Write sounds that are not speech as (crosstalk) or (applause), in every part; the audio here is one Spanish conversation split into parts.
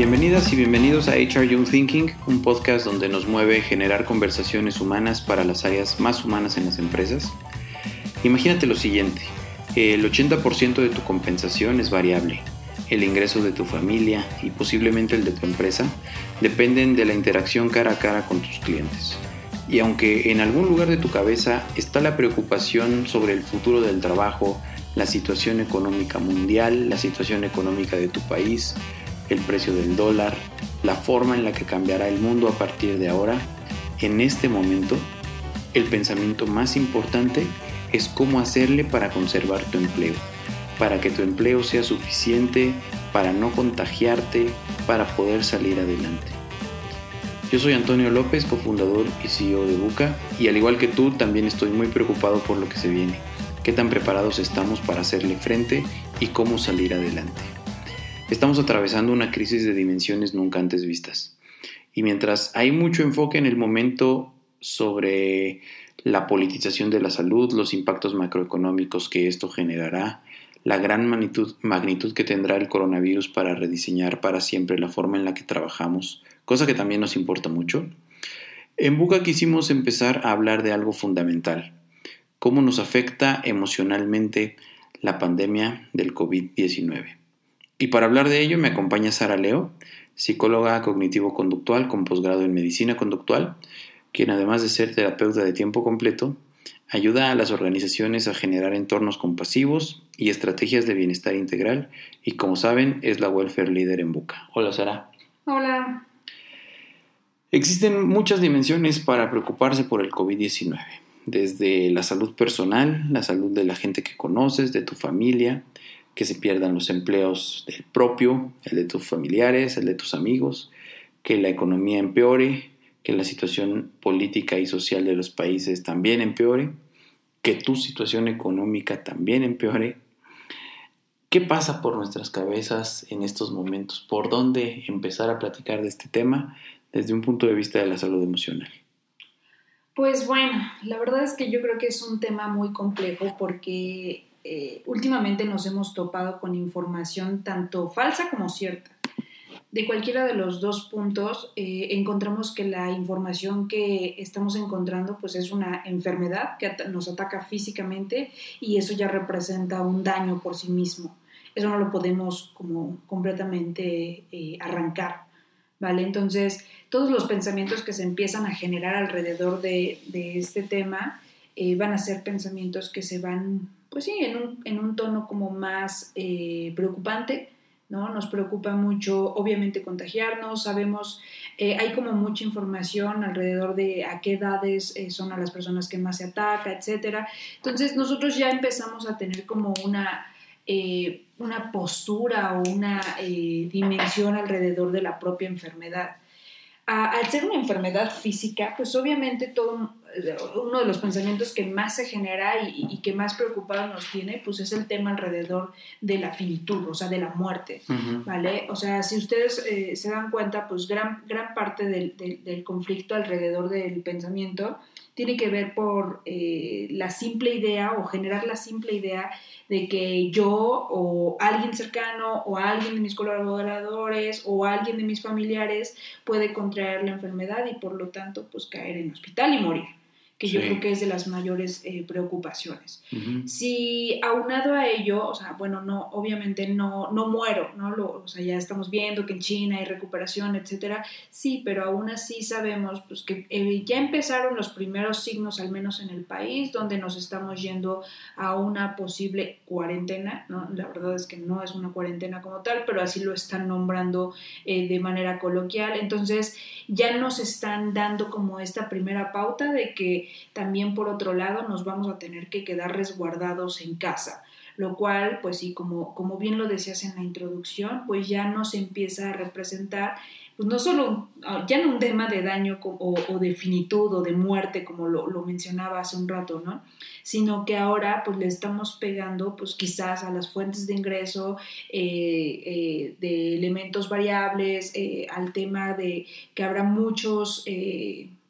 Bienvenidas y bienvenidos a HR Young Thinking, un podcast donde nos mueve generar conversaciones humanas para las áreas más humanas en las empresas. Imagínate lo siguiente, el 80% de tu compensación es variable. El ingreso de tu familia y posiblemente el de tu empresa dependen de la interacción cara a cara con tus clientes. Y aunque en algún lugar de tu cabeza está la preocupación sobre el futuro del trabajo, la situación económica mundial, la situación económica de tu país, el precio del dólar, la forma en la que cambiará el mundo a partir de ahora, en este momento, el pensamiento más importante es cómo hacerle para conservar tu empleo, para que tu empleo sea suficiente, para no contagiarte, para poder salir adelante. Yo soy Antonio López, cofundador y CEO de Buca, y al igual que tú, también estoy muy preocupado por lo que se viene, qué tan preparados estamos para hacerle frente y cómo salir adelante. Estamos atravesando una crisis de dimensiones nunca antes vistas. Y mientras hay mucho enfoque en el momento sobre la politización de la salud, los impactos macroeconómicos que esto generará, la gran magnitud, que tendrá el coronavirus para rediseñar para siempre la forma en la que trabajamos, cosa que también nos importa mucho. En Buca quisimos empezar a hablar de algo fundamental, cómo nos afecta emocionalmente la pandemia del COVID-19. Y para hablar de ello me acompaña Sara Leo, psicóloga cognitivo-conductual con posgrado en medicina conductual, quien además de ser terapeuta de tiempo completo, ayuda a las organizaciones a generar entornos compasivos y estrategias de bienestar integral y como saben es la welfare leader en Buca. Hola Sara. Hola. Existen muchas dimensiones para preocuparse por el COVID-19, desde la salud personal, la salud de la gente que conoces, de tu familia, que se pierdan los empleos del propio, el de tus familiares, el de tus amigos, que la economía empeore, que la situación política y social de los países también empeore, que tu situación económica también empeore. ¿Qué pasa por nuestras cabezas en estos momentos? ¿Por dónde empezar a platicar de este tema desde un punto de vista de la salud emocional? Pues bueno, la verdad es que yo creo que es un tema muy complejo porque eh, últimamente nos hemos topado con información tanto falsa como cierta. De cualquiera de los dos puntos eh, encontramos que la información que estamos encontrando pues es una enfermedad que nos ataca físicamente y eso ya representa un daño por sí mismo. Eso no lo podemos como completamente eh, arrancar. ¿vale? Entonces, todos los pensamientos que se empiezan a generar alrededor de, este tema eh, van a ser pensamientos que se van, pues sí, en un, en un tono como más eh, preocupante, ¿no? Nos preocupa mucho, obviamente, contagiarnos, sabemos, eh, hay como mucha información alrededor de a qué edades son a las personas que más se ataca, etcétera. Entonces, nosotros ya empezamos a tener como una eh, una postura o una eh, dimensión alrededor de la propia enfermedad. al ser una enfermedad física, pues obviamente todo uno de los pensamientos que más se genera y, que más preocupado nos tiene, pues es el tema alrededor de la finitud, o sea, de la muerte, ¿vale? O sea, si ustedes eh, se dan cuenta, pues gran, gran parte del, del conflicto alrededor del pensamiento tiene que ver por eh, la simple idea o generar la simple idea de que yo o alguien cercano o alguien de mis colaboradores o alguien de mis familiares puede contraer la enfermedad y por lo tanto pues caer en hospital y morir que yo creo que es de las mayores eh, preocupaciones. Si aunado a ello, o sea, bueno, no, obviamente no, no muero, ¿no? Lo, o sea, ya estamos viendo que en China hay recuperación, etcétera, sí, pero aún así sabemos pues, que eh, ya empezaron los primeros signos, al menos en el país, donde nos estamos yendo a una posible cuarentena, ¿no? La verdad es que no es una cuarentena como tal, pero así lo están nombrando eh, de manera coloquial, entonces ya nos están dando como esta primera pauta de que también por otro lado nos vamos a tener que quedar resguardados en casa lo cual, pues sí, como, como bien lo decías en la introducción, pues ya nos empieza a representar, pues no solo, ah, ya no un tema de daño o, de finitud o de muerte, como lo, mencionaba hace un rato, ¿no? Sino que ahora, pues le estamos pegando, pues quizás a las fuentes de ingreso, eh, eh, de elementos variables, eh, al tema de que habrá muchos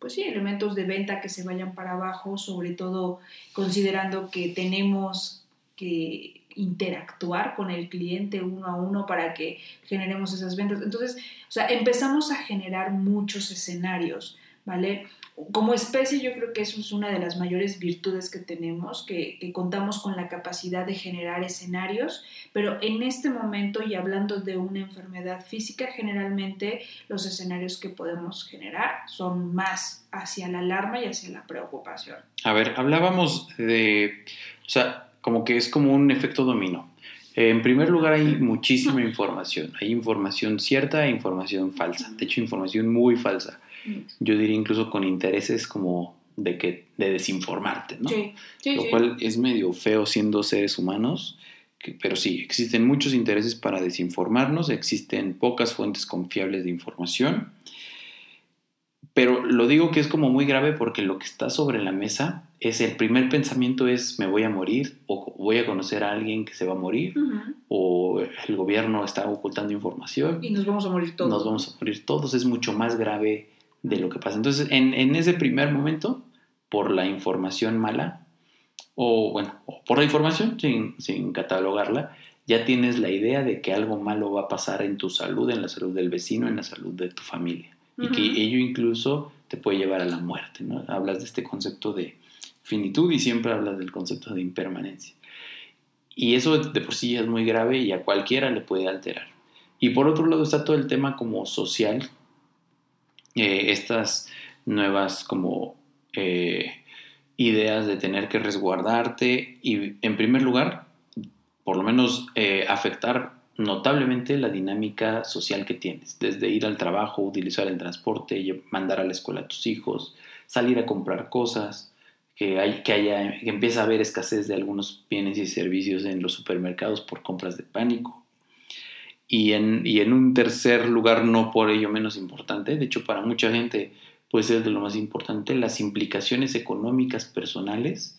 pues sí, elementos de venta que se vayan para abajo, sobre todo considerando que tenemos que interactuar con el cliente uno a uno para que generemos esas ventas. Entonces, o sea, empezamos a generar muchos escenarios, ¿vale? Como especie yo creo que eso es una de las mayores virtudes que tenemos, que, contamos con la capacidad de generar escenarios, pero en este momento y hablando de una enfermedad física, generalmente los escenarios que podemos generar son más hacia la alarma y hacia la preocupación. A ver, hablábamos de, o sea, como que es como un efecto dominó. En primer lugar, hay muchísima (laughs) información. Hay información cierta e información falsa. De hecho, información muy falsa yo diría incluso con intereses como de que de desinformarte, ¿no? Sí, Lo cual es medio feo siendo seres humanos, pero sí, existen muchos intereses para desinformarnos, existen pocas fuentes confiables de información, pero lo digo que es como muy grave porque lo que está sobre la mesa es el primer pensamiento es me voy a morir o voy a conocer a alguien que se va a morir o el gobierno está ocultando información. Y nos vamos a morir todos. Nos vamos a morir todos, es mucho más grave de lo que pasa. Entonces, en, ese primer momento, por la información mala, o bueno, por la información sin, catalogarla, ya tienes la idea de que algo malo va a pasar en tu salud, en la salud del vecino, en la salud de tu familia. Y que ello incluso te puede llevar a la muerte, ¿no? Hablas de este concepto de finitud y siempre hablas del concepto de impermanencia. Y eso de por sí es muy grave y a cualquiera le puede alterar. Y por otro lado está todo el tema como social eh, estas nuevas como eh, ideas de tener que resguardarte y en primer lugar, por lo menos eh, afectar notablemente la dinámica social que tienes, desde ir al trabajo, utilizar el transporte, mandar a la escuela a tus hijos, salir a comprar cosas, que, hay, que, haya, que empieza a haber escasez de algunos bienes y servicios en los supermercados por compras de pánico, y en, y en un tercer lugar, no por ello menos importante, de hecho para mucha gente puede ser de lo más importante, las implicaciones económicas personales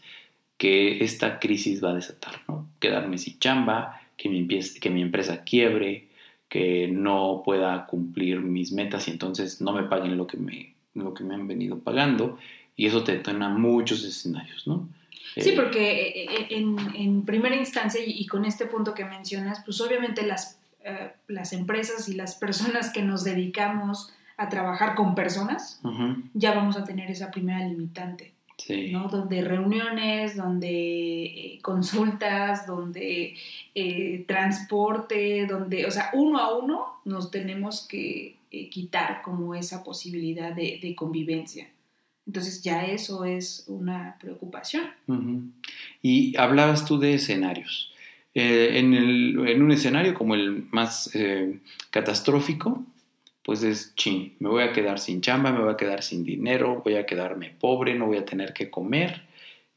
que esta crisis va a desatar, ¿no? Quedarme sin chamba, que mi, que mi empresa quiebre, que no pueda cumplir mis metas y entonces no me paguen lo que me, lo que me han venido pagando y eso te detona muchos escenarios, ¿no? Sí, eh, porque eh, eh, en, en, primera instancia y con este punto que mencionas, pues obviamente las eh, las empresas y las personas que nos dedicamos a trabajar con personas, ya vamos a tener esa primera limitante. ¿no? Donde reuniones, donde eh, consultas, donde eh, transporte, donde, o sea, uno a uno nos tenemos que quitar como esa posibilidad de, convivencia. Entonces ya eso es una preocupación. Y hablabas tú de escenarios. Eh, en, un escenario como el más eh, catastrófico, pues es chin, me voy a quedar sin chamba, me voy a quedar sin dinero, voy a quedarme pobre, no voy a tener que comer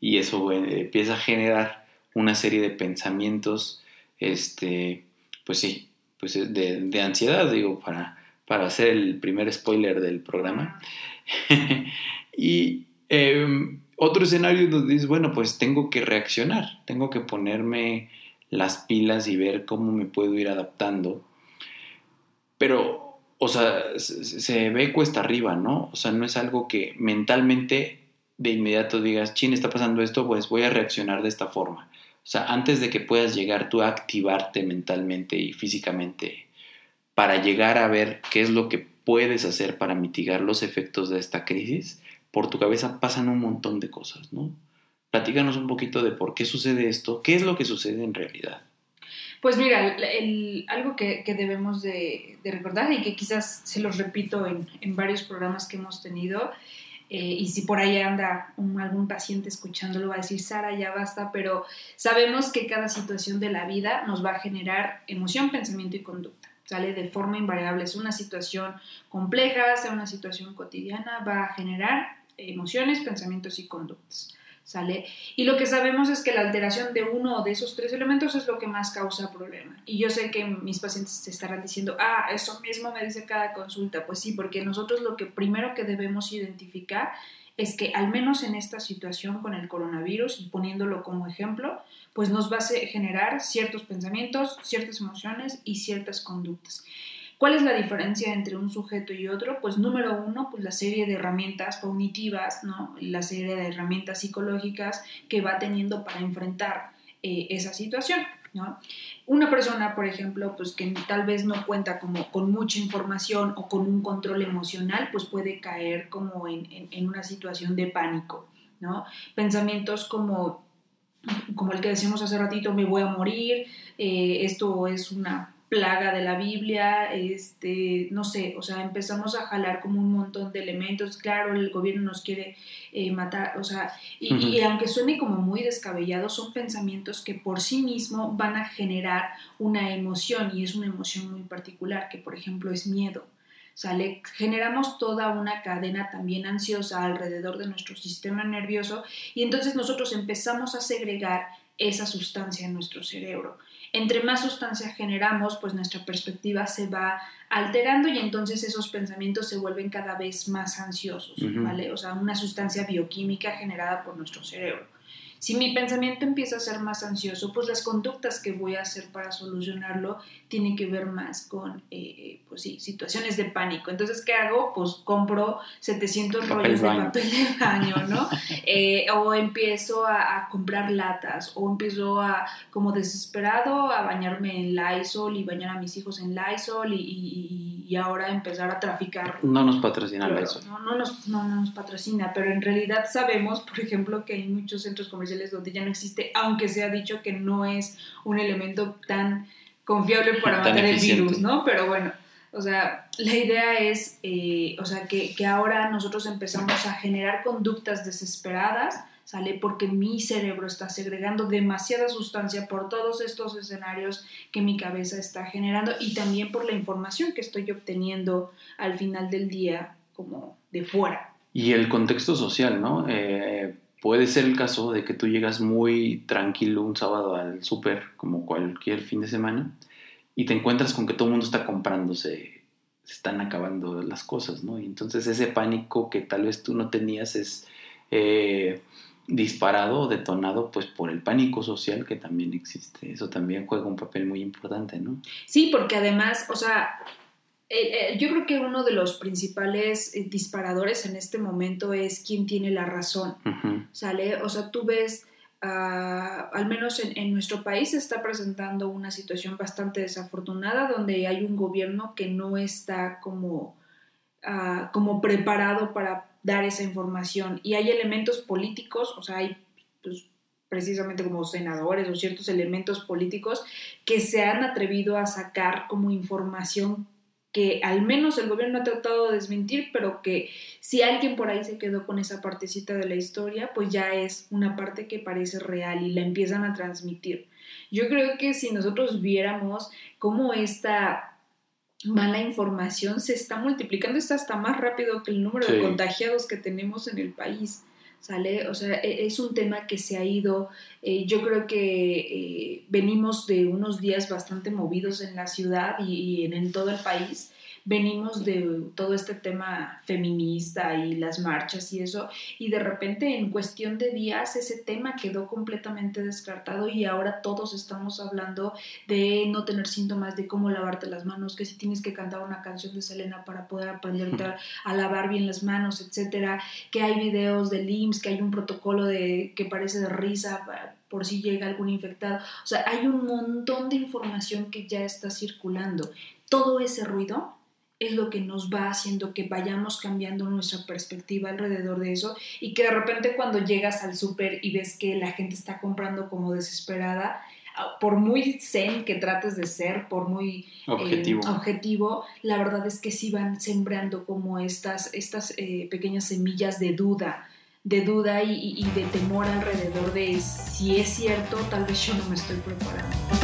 y eso eh, empieza a generar una serie de pensamientos, este, pues sí, pues de, ansiedad, digo, para, para hacer el primer spoiler del programa. (laughs) y em, otro escenario donde dices, bueno, pues tengo que reaccionar, tengo que ponerme las pilas y ver cómo me puedo ir adaptando. Pero, o sea, se, ve cuesta arriba, ¿no? O sea, no es algo que mentalmente de inmediato digas, chin, está pasando esto, pues voy a reaccionar de esta forma. O sea, antes de que puedas llegar tú a activarte mentalmente y físicamente para llegar a ver qué es lo que puedes hacer para mitigar los efectos de esta crisis, por tu cabeza pasan un montón de cosas, ¿no? Platícanos un poquito de por qué sucede esto, qué es lo que sucede en realidad. Pues mira, algo que, debemos de, recordar y que quizás se los repito en, varios programas que hemos tenido, eh, y si por ahí anda algún paciente escuchándolo va a decir, Sara, ya basta, pero sabemos que cada situación de la vida nos va a generar emoción, pensamiento y conducta. Sale de forma invariable. Es una situación compleja, sea una situación cotidiana, va a generar emociones, pensamientos y conductas. ¿Sale? Y lo que sabemos es que la alteración de uno de esos tres elementos es lo que más causa problema. Y yo sé que mis pacientes se estarán diciendo, ah, eso mismo me dice cada consulta. Pues sí, porque nosotros lo que primero que debemos identificar es que al menos en esta situación con el coronavirus, y poniéndolo como ejemplo, pues nos va a generar ciertos pensamientos, ciertas emociones y ciertas conductas. ¿Cuál es la diferencia entre un sujeto y otro? Pues número uno, pues la serie de herramientas cognitivas, ¿no? La serie de herramientas psicológicas que va teniendo para enfrentar eh, esa situación. ¿no? Una persona, por ejemplo, pues que tal vez no cuenta como con mucha información o con un control emocional, pues puede caer como en, en, una situación de pánico, ¿no? Pensamientos como, como el que decíamos hace ratito, me voy a morir, eh, esto es una plaga de la Biblia, este, no sé, o sea, empezamos a jalar como un montón de elementos, claro, el gobierno nos quiere eh, matar, o sea, y, aunque suene como muy descabellado, son pensamientos que por sí mismo van a generar una emoción y es una emoción muy particular, que por ejemplo es miedo. ¿Sale? Generamos toda una cadena también ansiosa alrededor de nuestro sistema nervioso y entonces nosotros empezamos a segregar esa sustancia en nuestro cerebro entre más sustancia generamos, pues nuestra perspectiva se va alterando y entonces esos pensamientos se vuelven cada vez más ansiosos, ¿vale? O sea, una sustancia bioquímica generada por nuestro cerebro. Si mi pensamiento empieza a ser más ansioso, pues las conductas que voy a hacer para solucionarlo tienen que ver más con, eh, pues sí, situaciones de pánico. Entonces, ¿qué hago? Pues compro 700 rollos de papel de baño, ¿no? (laughs) Eh, o empiezo a, comprar latas, o empiezo a, como desesperado, a bañarme en Lysol y bañar a mis hijos en Lysol y, y, ahora empezar a traficar. No nos patrocina Lysol. No, no, nos, no, no nos patrocina, pero en realidad sabemos, por ejemplo, que hay muchos centros comerciales donde ya no existe, aunque se ha dicho que no es un elemento tan confiable para matar el virus, ¿no? Pero bueno, o sea, la idea es, eh, o sea, que, que, ahora nosotros empezamos a generar conductas desesperadas, ¿sale? Porque mi cerebro está segregando demasiada sustancia por todos estos escenarios que mi cabeza está generando y también por la información que estoy obteniendo al final del día como de fuera. Y el contexto social, ¿no? Eh, puede ser el caso de que tú llegas muy tranquilo un sábado al súper, como cualquier fin de semana, y te encuentras con que todo el mundo está comprándose, se están acabando las cosas, ¿no? Y entonces ese pánico que tal vez tú no tenías es eh, disparado o detonado pues por el pánico social que también existe. Eso también juega un papel muy importante, ¿no? Sí, porque además, o sea, eh, eh, yo creo que uno de los principales eh, disparadores en este momento es quién tiene la razón, ¿sale? O sea, tú ves, ah, al menos en, nuestro país se está presentando una situación bastante desafortunada donde hay un gobierno que no está como, ah, como preparado para dar esa información y hay elementos políticos, o sea, hay pues, precisamente como senadores o ciertos elementos políticos que se han atrevido a sacar como información que al menos el gobierno ha tratado de desmentir, pero que si alguien por ahí se quedó con esa partecita de la historia, pues ya es una parte que parece real y la empiezan a transmitir. Yo creo que si nosotros viéramos cómo esta mala información se está multiplicando, está hasta más rápido que el número de contagiados que tenemos en el país. ¿Sale? O sea, e, es un tema que se ha ido, eh, yo creo que eh, venimos de unos días bastante movidos en la ciudad y, en, todo el país venimos de todo este tema feminista y las marchas y eso, y de repente en cuestión de días ese tema quedó completamente descartado y ahora todos estamos hablando de no tener síntomas, de cómo lavarte las manos, que si tienes que cantar una canción de Selena para poder aprenderte a lavar bien las manos, etcétera, que hay videos de IMSS, que hay un protocolo de que parece de risa por si llega algún infectado. O sea, hay un montón de información que ya está circulando. Todo ese ruido es lo que nos va haciendo que vayamos cambiando nuestra perspectiva alrededor de eso y que de repente cuando llegas al súper y ves que la gente está comprando como desesperada, ah, por muy zen que trates de ser, por muy eh, objetivo, la verdad es que sí van sembrando como estas, estas eh, pequeñas semillas de duda, de duda y, y de temor alrededor de si es cierto, tal vez yo no me estoy preparando.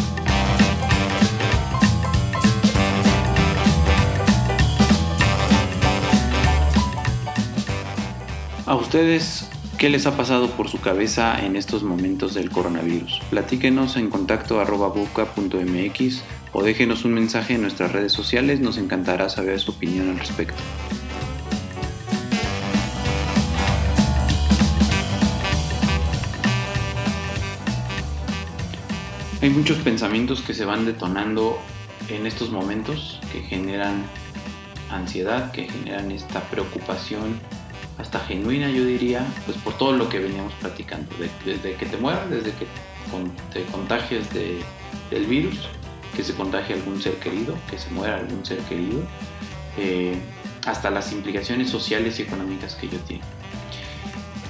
A ustedes, ¿qué les ha pasado por su cabeza en estos momentos del coronavirus? Platíquenos en contacto arroba buca.mx o déjenos un mensaje en nuestras redes sociales, nos encantará saber su opinión al respecto. Hay muchos pensamientos que se van detonando en estos momentos que generan ansiedad, que generan esta preocupación hasta genuina, yo diría, pues por todo lo que veníamos platicando, desde que te mueras, desde que te contagies de del virus, que se contagie algún ser querido, que se muera algún ser querido, eh, hasta las implicaciones sociales y económicas que ello tiene.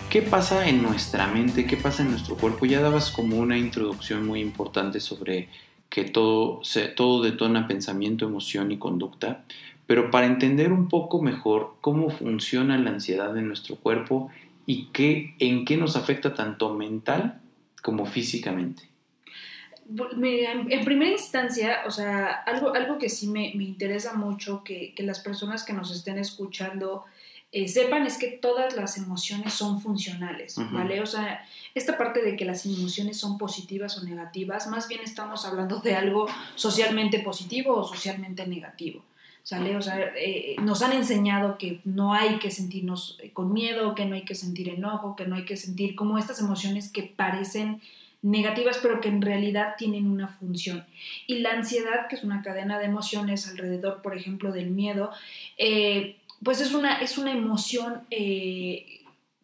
¿Qué pasa en nuestra mente? ¿Qué pasa en nuestro cuerpo? Ya dabas como una introducción muy importante sobre que todo, se, todo detona pensamiento, emoción y conducta, pero para entender un poco mejor cómo funciona la ansiedad en nuestro cuerpo y qué, en qué nos afecta tanto mental como físicamente. En primera instancia, o sea, algo, algo que sí me, interesa mucho que, que, las personas que nos estén escuchando eh, sepan es que todas las emociones son funcionales, ¿vale? O sea, esta parte de que las emociones son positivas o negativas, más bien estamos hablando de algo socialmente positivo o socialmente negativo. O sea, eh, nos han enseñado que no hay que sentirnos eh, con miedo, que no hay que sentir enojo, que no hay que sentir como estas emociones que parecen negativas, pero que en realidad tienen una función. Y la ansiedad, que es una cadena de emociones alrededor, por ejemplo, del miedo, eh, pues es una, es una emoción eh,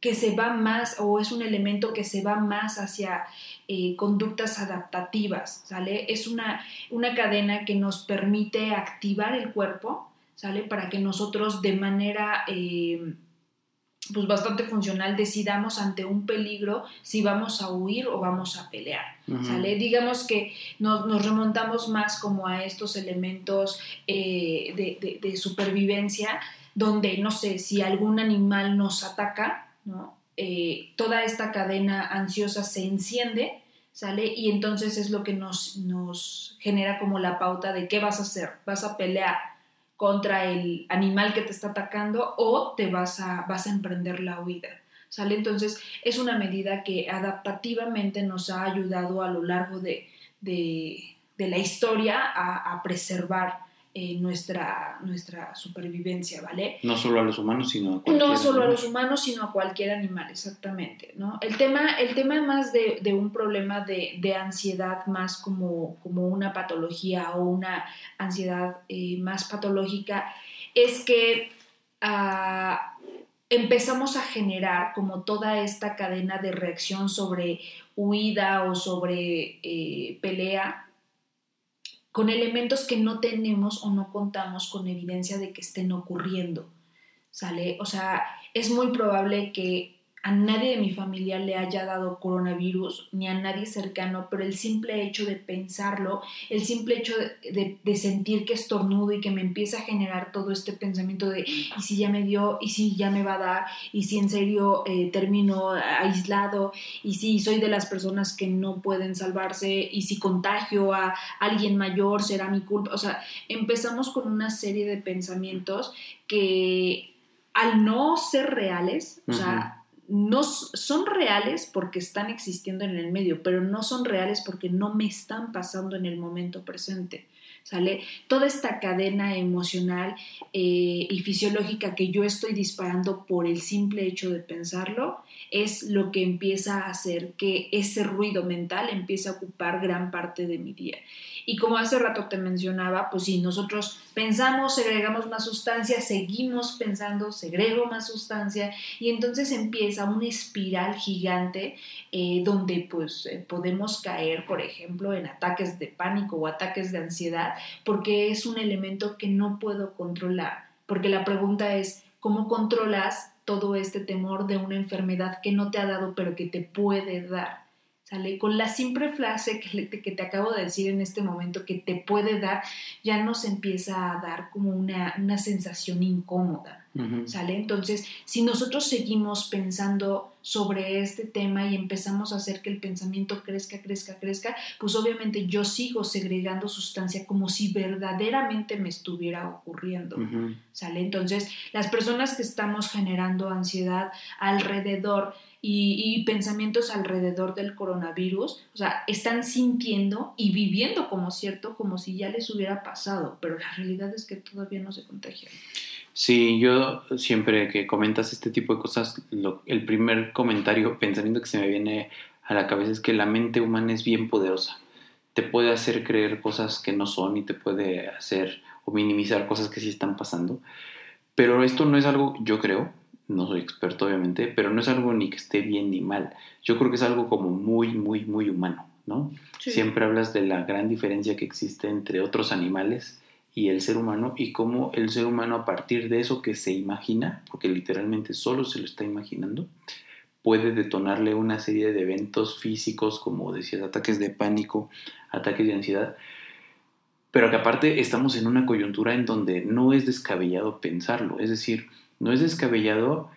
que se va más o es un elemento que se va más hacia eh, conductas adaptativas, ¿sale? Es una, una cadena que nos permite activar el cuerpo, ¿sale? Para que nosotros de manera... Eh, pues bastante funcional decidamos ante un peligro si vamos a huir o vamos a pelear. ¿sale? Digamos que nos, remontamos más como a estos elementos de, de, supervivencia donde, no sé, si algún animal nos ataca, Eh, toda esta cadena ansiosa se enciende, ¿sale? Y entonces es lo que nos, nos genera como la pauta de qué vas a hacer. ¿Vas a pelear contra el animal que te está atacando o te vas a, vas a emprender la huida? ¿Sale? Entonces es una medida que adaptativamente nos ha ayudado a lo largo de, la historia a preservar nuestra, nuestra supervivencia, ¿vale? No solo a los humanos, sino a cualquier No solo a los humanos, sino a cualquier animal, exactamente, ¿no? El tema, el tema más de, un problema de, ansiedad más como, como una patología o una ansiedad eh, más patológica es que ah, empezamos a generar como toda esta cadena de reacción sobre huida o sobre eh, pelea con elementos que no tenemos o no contamos con evidencia de que estén ocurriendo. ¿Sale? O sea, es muy probable que a nadie de mi familia le haya dado coronavirus, ni a nadie cercano, pero el simple hecho de pensarlo, el simple hecho de, sentir que estornudo y que me empieza a generar todo este pensamiento de, ¿y si ya me dio? ¿Y si ya me va a dar? ¿Y si en serio eh, termino aislado? ¿Y si soy de las personas que no pueden salvarse? ¿Y si contagio a alguien mayor será mi culpa? O sea, empezamos con una serie de pensamientos que al no ser reales, o sea, no son reales porque están existiendo en el medio, pero no son reales porque no me están pasando en el momento presente. ¿Sale? Toda esta cadena emocional eh, y fisiológica que yo estoy disparando por el simple hecho de pensarlo es lo que empieza a hacer que ese ruido mental empiece a ocupar gran parte de mi día. Y como hace rato te mencionaba, pues si nosotros pensamos, segregamos más sustancia, seguimos pensando, segrego más sustancia, y entonces empieza una espiral gigante eh, donde pues eh, podemos caer, por ejemplo, en ataques de pánico o ataques de ansiedad, porque es un elemento que no puedo controlar. Porque la pregunta es, ¿cómo controlas todo este temor de una enfermedad que no te ha dado pero que te puede dar? ¿sale? Con la simple frase que, que, te acabo de decir en este momento que te puede dar, ya nos empieza a dar como una, una sensación incómoda, ¿sale? Entonces, si nosotros seguimos pensando sobre este tema y empezamos a hacer que el pensamiento crezca, crezca, crezca, pues obviamente yo sigo segregando sustancia como si verdaderamente me estuviera ocurriendo, ¿sale? Entonces, las personas que estamos generando ansiedad alrededor y, pensamientos alrededor del coronavirus, o sea, están sintiendo y viviendo como cierto, como si ya les hubiera pasado, pero la realidad es que todavía no se contagian. Sí, yo siempre que comentas este tipo de cosas, el primer comentario, pensamiento que se me viene a la cabeza es que la mente humana es bien poderosa. Te puede hacer creer cosas que no son y te puede hacer o minimizar cosas que sí están pasando. Pero esto no es algo, yo creo, no soy experto obviamente, pero no es algo ni que esté bien ni mal. Yo creo que es algo como muy, muy, muy humano. ¿no? Siempre hablas de la gran diferencia que existe entre otros animales y el ser humano y cómo el ser humano a partir de eso que se imagina, porque literalmente solo se lo está imaginando, puede detonarle una serie de eventos físicos como decías, ataques de pánico, ataques de ansiedad, pero que aparte estamos en una coyuntura en donde no es descabellado pensarlo, es decir, no es descabellado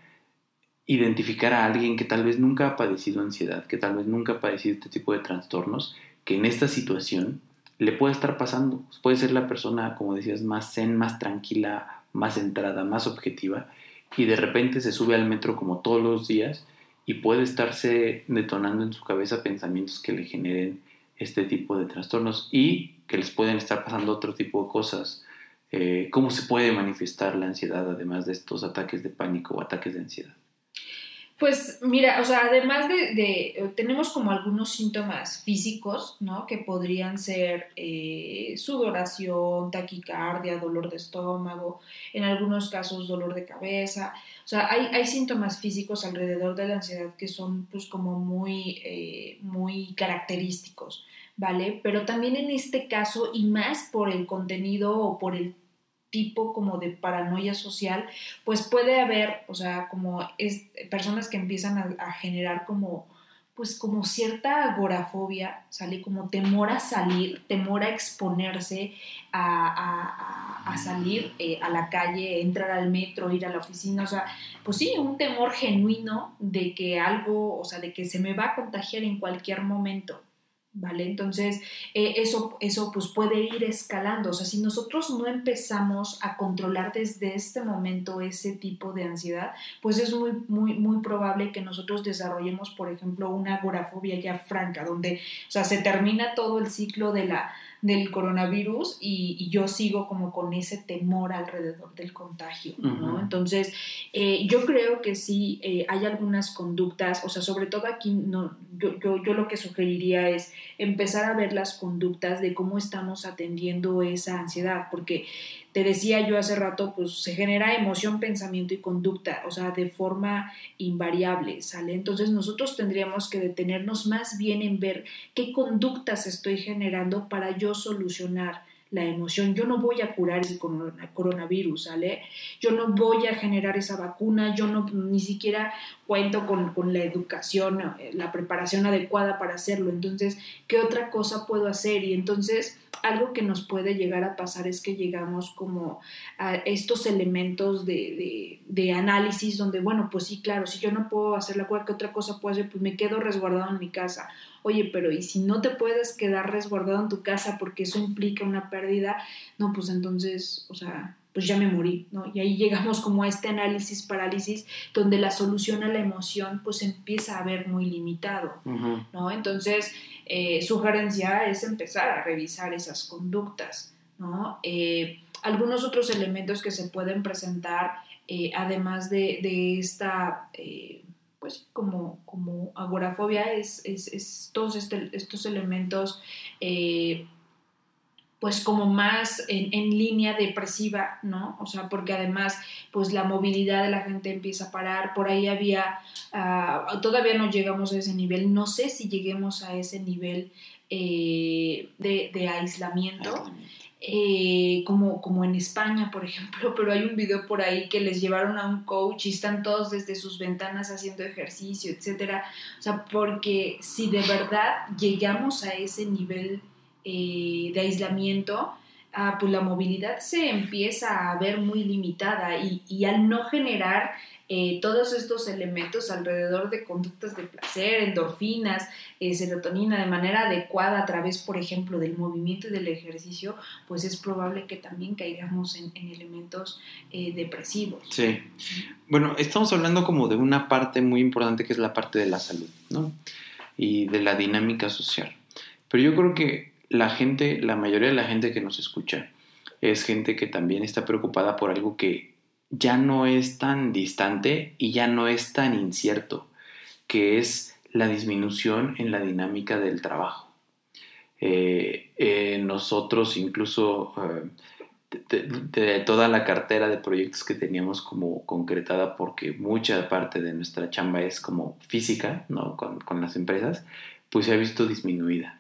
identificar a alguien que tal vez nunca ha padecido ansiedad, que tal vez nunca ha padecido este tipo de trastornos, que en esta situación le puede estar pasando. Puede ser la persona, como decías, más zen, más tranquila, más centrada, más objetiva, y de repente se sube al metro como todos los días y puede estarse detonando en su cabeza pensamientos que le generen este tipo de trastornos y que les pueden estar pasando otro tipo de cosas. Eh, ¿Cómo se puede manifestar la ansiedad además de estos ataques de pánico o ataques de ansiedad? Pues mira, o sea, además de, tenemos como algunos síntomas físicos, ¿no? Que podrían ser eh, sudoración, taquicardia, dolor de estómago, en algunos casos dolor de cabeza. O sea, hay, hay síntomas físicos alrededor de la ansiedad que son pues como muy, eh, muy característicos, ¿vale? Pero también en este caso, y más por el contenido o por el tipo como de paranoia social, pues puede haber, o sea, como es, personas que empiezan a, generar como, pues como cierta agorafobia, sale como temor a salir, temor a exponerse, a, salir eh, a la calle, entrar al metro, ir a la oficina, o sea, pues sí, un temor genuino de que algo, o sea, de que se me va a contagiar en cualquier momento. ¿Vale? Entonces, eh, eso, eso pues puede ir escalando. O sea, si nosotros no empezamos a controlar desde este momento ese tipo de ansiedad, pues es muy, muy, muy probable que nosotros desarrollemos, por ejemplo, una agorafobia ya franca, donde, o sea, se termina todo el ciclo de la del coronavirus y, yo sigo como con ese temor alrededor del contagio, ¿no? Entonces, eh, yo creo que sí eh, hay algunas conductas, o sea, sobre todo aquí, no, yo, yo, yo lo que sugeriría es empezar a ver las conductas de cómo estamos atendiendo esa ansiedad, porque te decía yo hace rato, pues se genera emoción, pensamiento y conducta, o sea, de forma invariable, ¿sale? Entonces nosotros tendríamos que detenernos más bien en ver qué conductas estoy generando para yo solucionar la emoción. Yo no voy a curar el coronavirus, ¿sale? Yo no voy a generar esa vacuna, yo no ni siquiera cuento con, con, la educación, eh, la preparación adecuada para hacerlo. Entonces, ¿qué otra cosa puedo hacer? Y entonces, algo que nos puede llegar a pasar es que llegamos como a estos elementos de, de, de análisis donde, bueno, pues sí, claro, si yo no puedo hacer la cura, ¿qué otra cosa puedo hacer? Pues me quedo resguardado en mi casa oye, pero ¿y si no te puedes quedar resguardado en tu casa porque eso implica una pérdida? No, pues entonces, o sea, pues ya me morí, ¿no? Y ahí llegamos como a este análisis parálisis donde la solución a la emoción pues empieza a ver muy limitado, ¿no? Entonces, eh, sugerencia es empezar a revisar esas conductas, ¿no? Eh, algunos otros elementos que se pueden presentar, eh, además de, de esta pues como, como agorafobia es, es, todos este, estos elementos eh, pues como más en, línea depresiva, ¿no? O sea, porque además pues la movilidad de la gente empieza a parar, por ahí había, ah, todavía no llegamos a ese nivel, no sé si lleguemos a ese nivel eh, de, aislamiento. Eh, como, como en España, por ejemplo, (laughs) pero hay un video por ahí que les llevaron a un coach y están todos desde sus ventanas haciendo ejercicio, etcétera. O sea, porque si de verdad llegamos a ese nivel eh, de aislamiento, ah, pues la movilidad se empieza a ver muy limitada y, y al no generar eh, todos estos elementos alrededor de conductas de placer, endorfinas, eh, serotonina de manera adecuada a través, por ejemplo, del movimiento y del ejercicio, pues es probable que también caigamos en, elementos eh, depresivos. Sí. Bueno, estamos hablando como de una parte muy importante que es la parte de la salud, ¿no? Y de la dinámica social. Pero yo creo que la gente, la mayoría de la gente que nos escucha, es gente que también está preocupada por algo que ya no es tan distante y ya no es tan incierto, que es la disminución en la dinámica del trabajo. Eh, eh, nosotros incluso eh, de, toda la cartera de proyectos que teníamos como concretada, porque mucha parte de nuestra chamba es como física, ¿no? Con, con las empresas, pues se ha visto disminuida.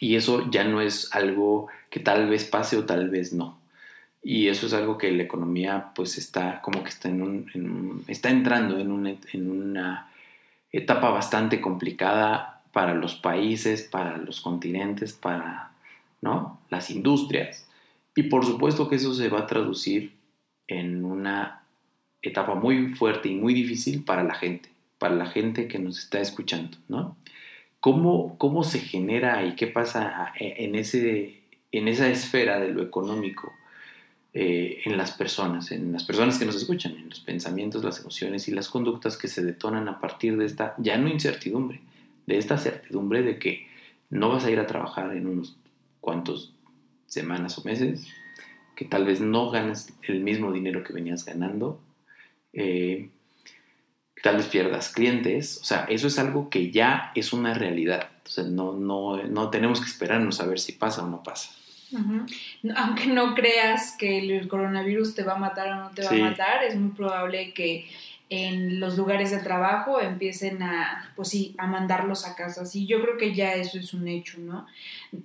Y eso ya no es algo que tal vez pase o tal vez no. Y eso es algo que la economía pues está como que está, en un, está entrando en una, en una etapa bastante complicada para los países, para los continentes, para ¿no? las industrias. Y por supuesto que eso se va a traducir en una etapa muy fuerte y muy difícil para la gente, para la gente que nos está escuchando, ¿no? ¿Cómo, cómo se genera y qué pasa en, ese, en esa esfera de lo económico eh, en las personas, en las personas que nos escuchan, en los pensamientos, las emociones y las conductas que se detonan a partir de esta, ya no incertidumbre, de esta certidumbre de que no vas a ir a trabajar en unos cuantos semanas o meses, que tal vez no ganas el mismo dinero que venías ganando, eh, tal vez pierdas clientes, o sea, eso es algo que ya es una realidad, entonces no, no, no tenemos que esperarnos a ver si pasa o no pasa. Aunque no creas que el coronavirus te va a matar o no te va a matar, es muy probable que en los lugares de trabajo empiecen a, pues sí, a mandarlos a casa. Sí, yo creo que ya eso es un hecho, ¿no?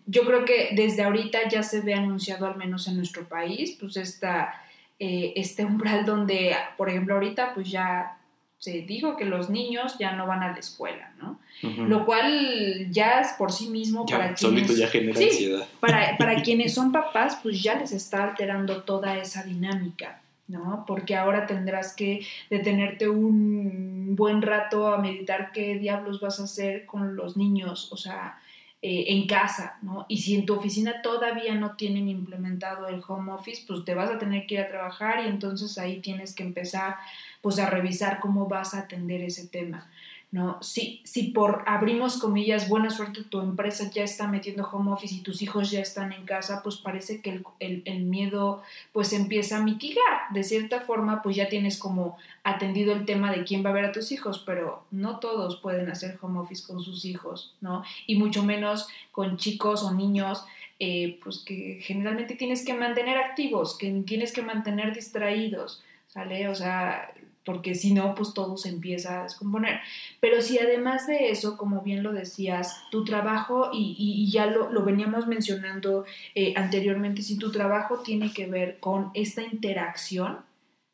Yo creo que desde ahorita ya se ve anunciado, al menos en nuestro país, pues esta, eh, este umbral donde, por ejemplo, ahorita pues ya se dijo que los niños ya no van a la escuela, ¿no? Lo cual ya es por sí mismo para quienes... ya genera ansiedad. Para, para (laughs) quienes son papás, pues ya les está alterando toda esa dinámica. ¿no? Porque ahora tendrás que detenerte un buen rato a meditar qué diablos vas a hacer con los niños, o sea, eh, en casa, ¿no? Y si en tu oficina todavía no tienen implementado el home office, pues te vas a tener que ir a trabajar y entonces ahí tienes que empezar pues a revisar cómo vas a atender ese tema. ¿no? Si, si por, abrimos comillas, buena suerte tu empresa ya está metiendo home office y tus hijos ya están en casa, pues parece que el, el, miedo pues empieza a mitigar. De cierta forma, pues ya tienes como atendido el tema de quién va a ver a tus hijos, pero no todos pueden hacer home office con sus hijos, ¿no? Y mucho menos con chicos o niños. Eh, pues que generalmente tienes que mantener activos, que tienes que mantener distraídos, ¿sale? O sea, porque si no, pues todo se empieza a descomponer. Pero si además de eso, como bien lo decías, tu trabajo, y, ya lo, veníamos mencionando eh, anteriormente, si tu trabajo tiene que ver con esta interacción,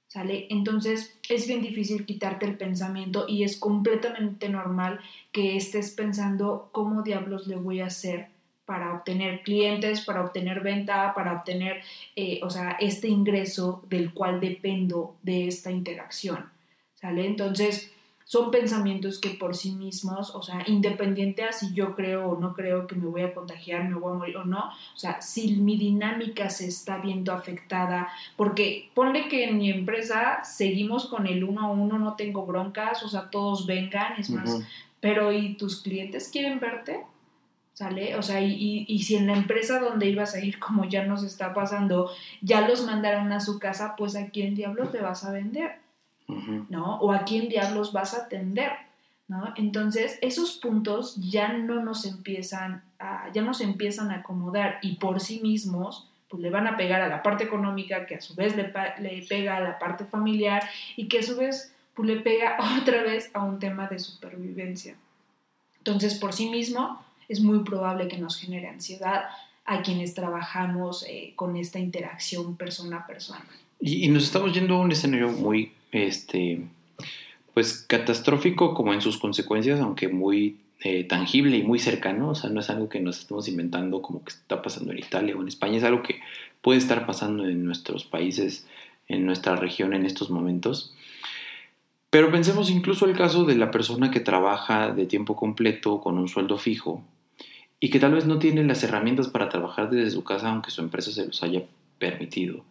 ¿sale? Entonces es bien difícil quitarte el pensamiento y es completamente normal que estés pensando cómo diablos le voy a hacer para obtener clientes, para obtener venta, para obtener, eh, o sea, este ingreso del cual dependo de esta interacción, ¿sale? Entonces, son pensamientos que por sí mismos, o sea, independiente a si yo creo o no creo que me voy a contagiar, me voy a morir o no, o sea, si mi dinámica se está viendo afectada, porque ponle que en mi empresa seguimos con el uno a uno, no tengo broncas, o sea, todos vengan, es más, pero ¿y tus clientes quieren verte? ¿Sale? O sea, y, y, si en la empresa donde ibas a ir, como ya nos está pasando, ya los mandaron a su casa, pues a quién diablos te vas a vender, ¿no? O a quién diablos vas a atender, ¿no? Entonces, esos puntos ya no nos empiezan a, ya nos empiezan a acomodar y por sí mismos, pues le van a pegar a la parte económica, que a su vez le, le pega a la parte familiar y que a su vez pues, le pega (laughs) otra vez a un tema de supervivencia. Entonces, por sí mismo, es muy probable que nos genere ansiedad a quienes trabajamos eh, con esta interacción persona a persona. Y, nos estamos yendo a un escenario muy, este, pues catastrófico como en sus consecuencias, aunque muy eh, tangible y muy cercano, o sea, no es algo que nos estemos inventando como que está pasando en Italia o en España, es algo que puede estar pasando en nuestros países, en nuestra región en estos momentos. Pero pensemos incluso el caso de la persona que trabaja de tiempo completo con un sueldo fijo y que tal vez no tiene las herramientas para trabajar desde su casa aunque su empresa se los haya permitido.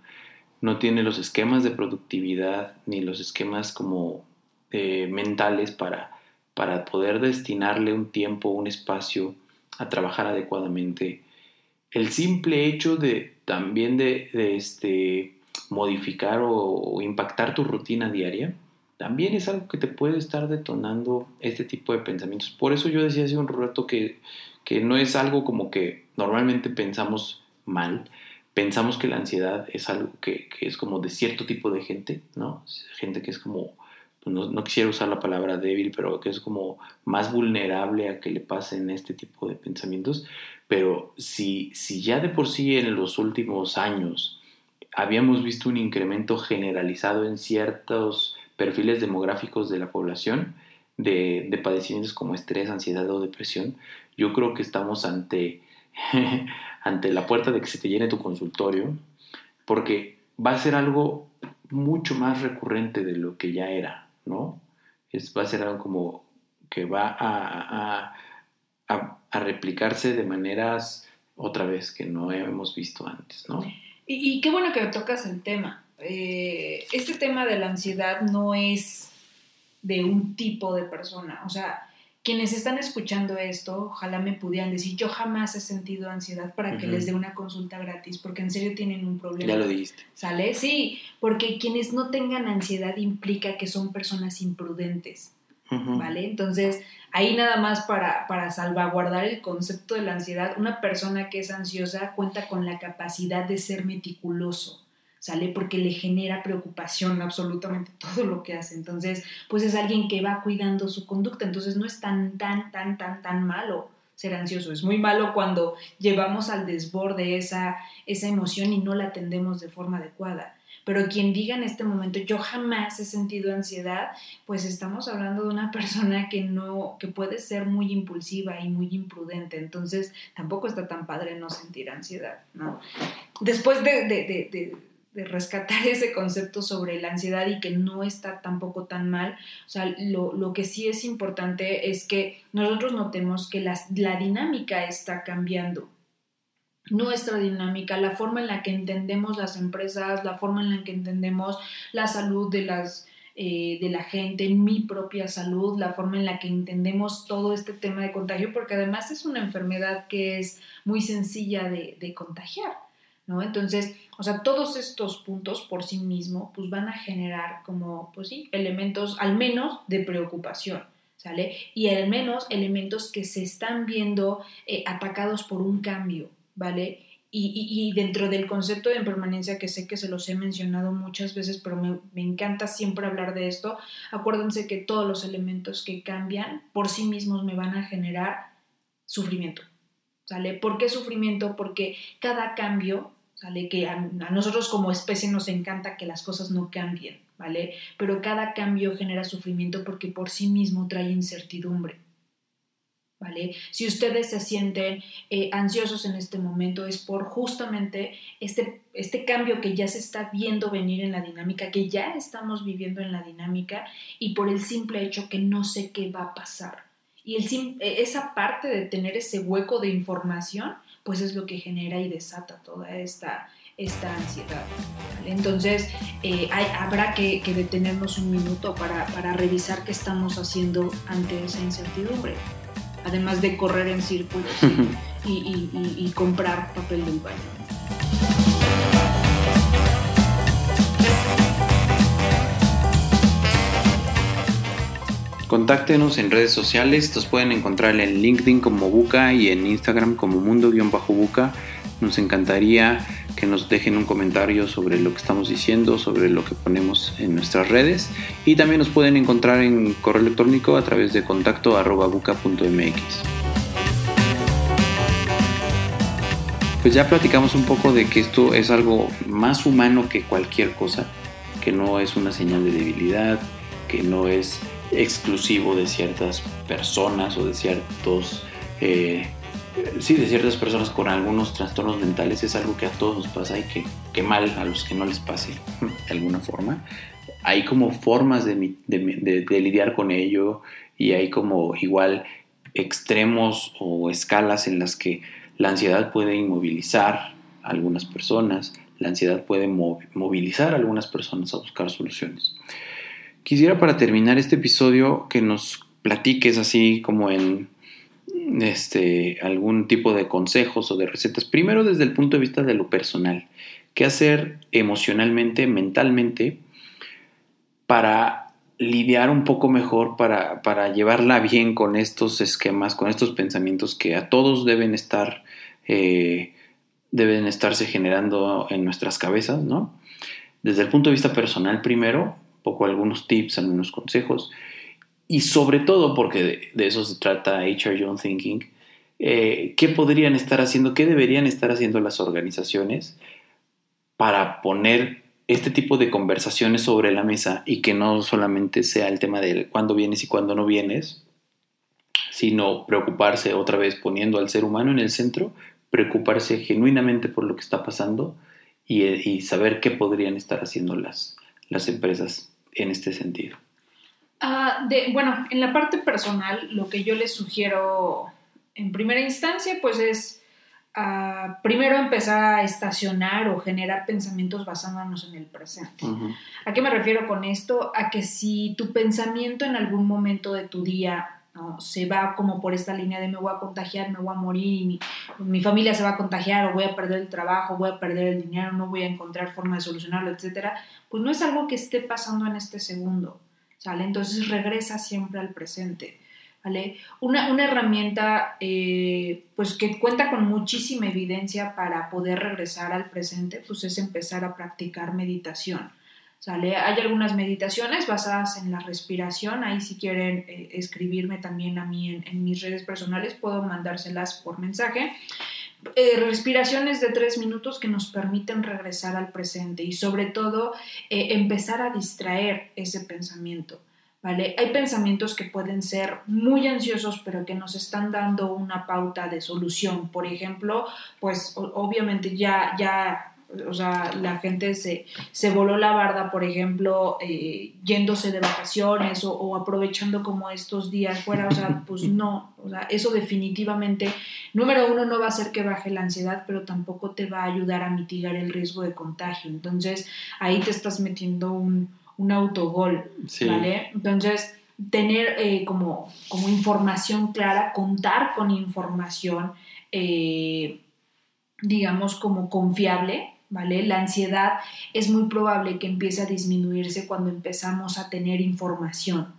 No tiene los esquemas de productividad ni los esquemas como eh, mentales para, para poder destinarle un tiempo, un espacio a trabajar adecuadamente. El simple hecho de también de, este, modificar o impactar tu rutina diaria también es algo que te puede estar detonando este tipo de pensamientos. Por eso yo decía hace un rato que, que no es algo como que normalmente pensamos mal, pensamos que la ansiedad es algo que, es como de cierto tipo de gente, ¿no? Gente que es como no, no, quisiera usar la palabra débil, pero que es como más vulnerable a que le pasen este tipo de pensamientos. Pero si, si ya de por sí en los últimos años habíamos visto un incremento generalizado en ciertos perfiles demográficos de la población de, de padecimientos como estrés, ansiedad o depresión, yo creo que estamos ante, (laughs) ante la puerta de que se te llene tu consultorio, porque va a ser algo mucho más recurrente de lo que ya era, ¿no? Es, va a ser algo como que va a, a, replicarse de maneras otra vez que no hemos visto antes, ¿no? Y, y qué bueno que tocas el tema. Eh, este tema de la ansiedad no es de un tipo de persona, o sea, quienes están escuchando esto, ojalá me pudieran decir, yo jamás he sentido ansiedad para que les dé una consulta gratis, porque en serio tienen un problema. Ya lo dijiste. ¿Sale? Sí, porque quienes no tengan ansiedad implica que son personas imprudentes. ¿Vale? Entonces, ahí nada más para, para salvaguardar el concepto de la ansiedad, una persona que es ansiosa cuenta con la capacidad de ser meticuloso. ¿Sale? Porque le genera preocupación absolutamente (laughs) todo lo que hace. Entonces, pues es alguien que va cuidando su conducta. Entonces, no es tan, tan, tan, tan, tan malo ser ansioso. Es muy malo cuando llevamos al desborde esa, esa emoción y no la atendemos de forma adecuada. Pero quien diga en este momento, yo jamás he sentido ansiedad, pues estamos hablando de una (laughs) persona que no, que puede ser muy impulsiva y muy imprudente. Entonces, tampoco está tan padre no sentir ansiedad, ¿no? Después de, de de rescatar (laughs) ese concepto sobre la ansiedad y que no está tampoco tan mal. O sea, lo, que sí es importante es que nosotros notemos que la dinámica está cambiando. Nuestra dinámica, la forma en la que entendemos las empresas, la forma en la que entendemos la salud de las eh, de la gente, mi propia salud, la forma en la que entendemos todo este tema de contagio, porque además es una enfermedad que es muy sencilla de, de contagiar. ¿No? Entonces, o sea, todos estos puntos por sí mismos, pues van a generar como, pues sí, elementos al menos de preocupación, ¿sale? Y al menos elementos que se están viendo eh, atacados por un cambio, ¿vale? Y, dentro del concepto de impermanencia, que sé que se los he mencionado muchas veces, pero me, me, encanta siempre hablar de esto, acuérdense que todos los elementos que cambian por sí mismos me van a generar sufrimiento. ¿Sale? ¿Por qué sufrimiento? Porque cada cambio ¿sale? Que a, nosotros como especie nos encanta que las cosas no cambien, ¿vale? Pero cada cambio genera sufrimiento porque por sí mismo trae incertidumbre. ¿Vale? Si ustedes se sienten eh, ansiosos en este momento es por justamente este, este cambio que ya se está viendo venir en la dinámica, que ya estamos viviendo en la dinámica y por el simple hecho que no sé qué va a pasar. Y el, esa parte de tener ese hueco de información pues es lo que genera y desata toda esta, esta ansiedad. Entonces, eh, habrá que, detenernos un minuto para, revisar qué estamos haciendo ante esa incertidumbre, además de correr en círculos (laughs) y, y comprar papel del baño. Contáctenos en redes sociales, nos pueden encontrar en LinkedIn como Buca y en Instagram como Mundo-Buca. Nos encantaría que nos dejen un comentario sobre lo que estamos diciendo, sobre lo que ponemos en nuestras redes y también nos pueden encontrar en correo electrónico a través de contacto buca.mx. Pues ya platicamos un poco de que esto es algo más humano que cualquier cosa, que no es una señal de debilidad, que no es exclusivo de ciertas personas o de ciertos eh, sí, de ciertas personas con algunos trastornos mentales es algo que a todos nos pasa y que, que mal a los que no les pase (laughs) de alguna forma. Hay como formas de, de, lidiar con ello y hay como igual extremos o escalas en las que la ansiedad puede inmovilizar a algunas personas, la ansiedad puede movilizar a algunas personas a buscar soluciones. Quisiera para terminar este episodio que nos platiques así como en este, algún tipo de consejos o de recetas. Primero desde el punto de vista de lo personal. ¿Qué hacer emocionalmente, mentalmente, para lidiar un poco mejor, para, para llevarla bien con estos esquemas, con estos pensamientos que a todos deben estar, eh, deben estarse generando en nuestras cabezas, ¿no? Desde el punto de vista personal primero, poco algunos tips, algunos consejos. Y sobre todo, porque de, eso se trata HR Young Thinking, eh, ¿qué podrían estar haciendo, qué deberían estar haciendo las organizaciones para poner este tipo de conversaciones sobre la mesa y que no solamente sea el tema de cuándo vienes y cuándo no vienes, sino preocuparse otra vez poniendo al ser humano en el centro, preocuparse genuinamente por lo que está pasando y, saber qué podrían estar haciendo las, las empresas en este sentido. Ah, de, bueno, en la parte personal, lo que yo les sugiero en primera instancia, pues es ah, primero empezar a estacionar o generar pensamientos basándonos en el presente. ¿A qué me refiero con esto? A que si tu pensamiento en algún momento de tu día se va como por esta línea de me voy a contagiar, me voy a morir, mi, familia se va a contagiar, o voy a perder el trabajo, voy a perder el dinero, no voy a encontrar forma de solucionarlo, etcétera, pues no es algo que esté pasando en este segundo, ¿sale? Entonces regresa siempre al presente. ¿Vale? Una, una herramienta eh, pues que cuenta con muchísima evidencia para poder regresar al presente, pues es empezar a practicar meditación. ¿Sale? Hay algunas meditaciones basadas en la respiración, ahí si quieren eh, escribirme también a mí en, mis redes personales, puedo mandárselas por mensaje. Eh, respiraciones de tres minutos que nos permiten regresar al presente y sobre todo empezar a distraer ese pensamiento. Hay pensamientos que pueden ser muy ansiosos, pero que nos están dando una pauta de solución. Por ejemplo, pues obviamente ya, ya o sea, la gente se, se voló la barda, por ejemplo, eh, yéndose de vacaciones o, aprovechando como estos días fuera, o sea, pues (laughs) no, o sea, eso definitivamente, número uno, no va a hacer que baje la ansiedad, pero tampoco te va a ayudar a mitigar el riesgo de contagio. Entonces, ahí te estás metiendo un, un autogol, ¿vale? Entonces, tener eh, como, como información clara, contar con información, eh, digamos, como confiable, ¿vale? La ansiedad es muy probable que empiece a disminuirse cuando empezamos a tener información.